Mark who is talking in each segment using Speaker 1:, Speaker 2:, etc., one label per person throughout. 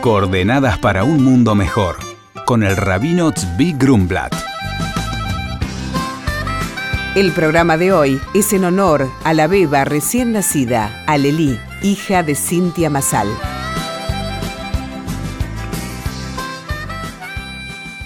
Speaker 1: Coordenadas para un mundo mejor, con el rabino Tzvi Grumblat.
Speaker 2: El programa de hoy es en honor a la beba recién nacida, Alelí, hija de Cintia Masal.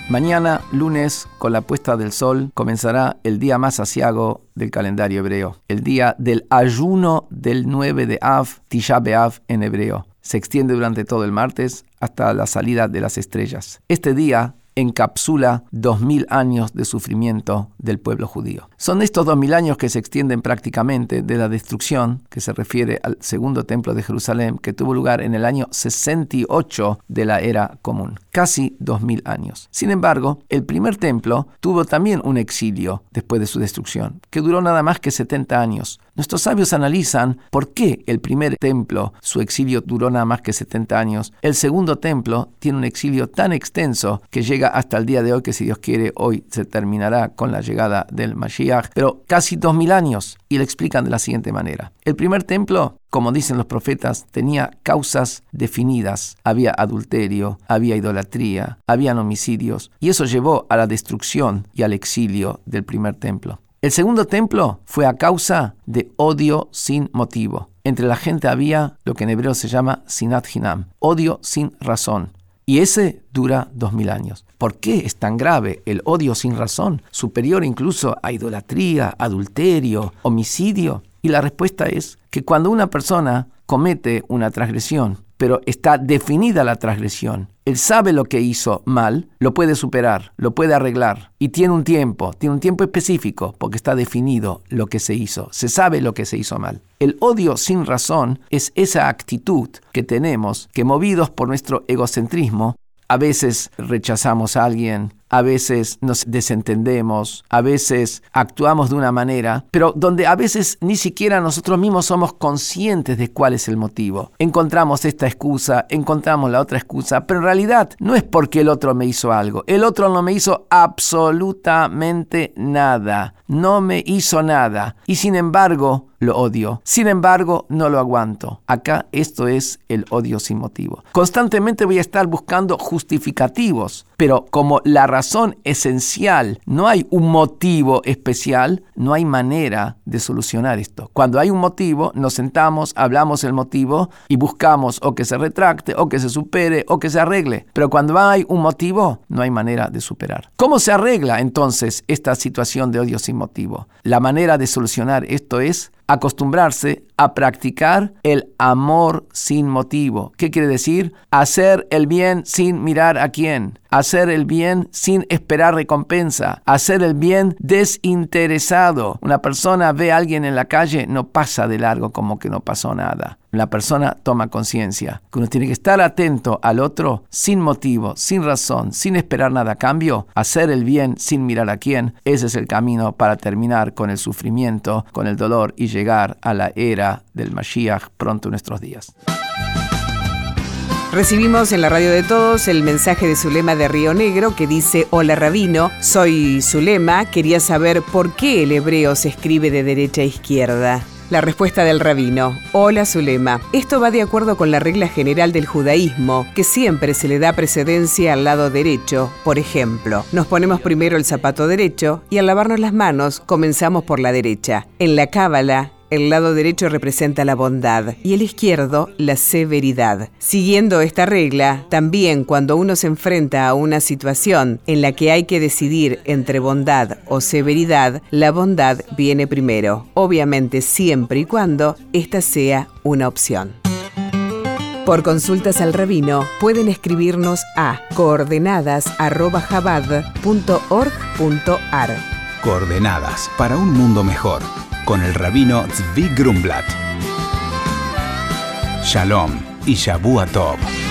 Speaker 3: Mañana, lunes, con la puesta del sol, comenzará el día más asiago del calendario hebreo, el día del ayuno del 9 de Av, Tisha B'Av en hebreo. Se extiende durante todo el martes hasta la salida de las estrellas. Este día encapsula dos mil años de sufrimiento del pueblo judío. Son estos dos mil años que se extienden prácticamente de la destrucción, que se refiere al segundo templo de Jerusalén, que tuvo lugar en el año 68 de la era común, casi dos mil años. Sin embargo, el primer templo tuvo también un exilio después de su destrucción, que duró nada más que 70 años. Nuestros sabios analizan por qué el primer templo, su exilio duró nada más que 70 años. El segundo templo tiene un exilio tan extenso que llega hasta el día de hoy, que si Dios quiere, hoy se terminará con la llegada del Mashiach, pero casi 2000 años. Y lo explican de la siguiente manera. El primer templo como dicen los profetas, tenía causas definidas. Había adulterio, había idolatría, habían homicidios, y eso llevó a la destrucción y al exilio del primer templo. El segundo templo fue a causa de odio sin motivo. Entre la gente había lo que en hebreo se llama sinat hinam, odio sin razón. Y ese dura dos mil años. ¿Por qué es tan grave el odio sin razón, superior incluso a idolatría, adulterio, homicidio? Y la respuesta es que cuando una persona comete una transgresión, pero está definida la transgresión. Él sabe lo que hizo mal, lo puede superar, lo puede arreglar y tiene un tiempo, tiene un tiempo específico porque está definido lo que se hizo, se sabe lo que se hizo mal. El odio sin razón es esa actitud que tenemos que movidos por nuestro egocentrismo, a veces rechazamos a alguien, a veces nos desentendemos, a veces actuamos de una manera, pero donde a veces ni siquiera nosotros mismos somos conscientes de cuál es el motivo. Encontramos esta excusa, encontramos la otra excusa, pero en realidad no es porque el otro me hizo algo. El otro no me hizo absolutamente nada. No me hizo nada. Y sin embargo, lo odio. Sin embargo, no lo aguanto. Acá esto es el odio sin motivo. Constantemente voy a estar buscando justificativos, pero como la razón esencial no hay un motivo especial, no hay manera de solucionar esto. Cuando hay un motivo, nos sentamos, hablamos el motivo y buscamos o que se retracte, o que se supere, o que se arregle. Pero cuando hay un motivo, no hay manera de superar. ¿Cómo se arregla entonces esta situación de odio sin motivo? La manera de solucionar esto es acostumbrarse a practicar el amor sin motivo. ¿Qué quiere decir? Hacer el bien sin mirar a quién. Hacer el bien sin esperar recompensa. Hacer el bien desinteresado. Una persona ve a alguien en la calle, no pasa de largo como que no pasó nada. La persona toma conciencia que uno tiene que estar atento al otro sin motivo, sin razón, sin esperar nada a cambio. Hacer el bien sin mirar a quién. Ese es el camino para terminar con el sufrimiento, con el dolor y llegar a la era del Mashiach pronto en nuestros días.
Speaker 2: Recibimos en la radio de todos el mensaje de Zulema de Río Negro que dice, hola rabino, soy Zulema, quería saber por qué el hebreo se escribe de derecha a izquierda. La respuesta del rabino. Hola Zulema. Esto va de acuerdo con la regla general del judaísmo, que siempre se le da precedencia al lado derecho. Por ejemplo, nos ponemos primero el zapato derecho y al lavarnos las manos comenzamos por la derecha. En la cábala, el lado derecho representa la bondad y el izquierdo la severidad. Siguiendo esta regla, también cuando uno se enfrenta a una situación en la que hay que decidir entre bondad o severidad, la bondad viene primero, obviamente siempre y cuando esta sea una opción. Por consultas al rabino pueden escribirnos a coordenadas.jabad.org.ar.
Speaker 1: Coordenadas para un mundo mejor con el rabino Zvi Grumblat. Shalom y Shabu Tov.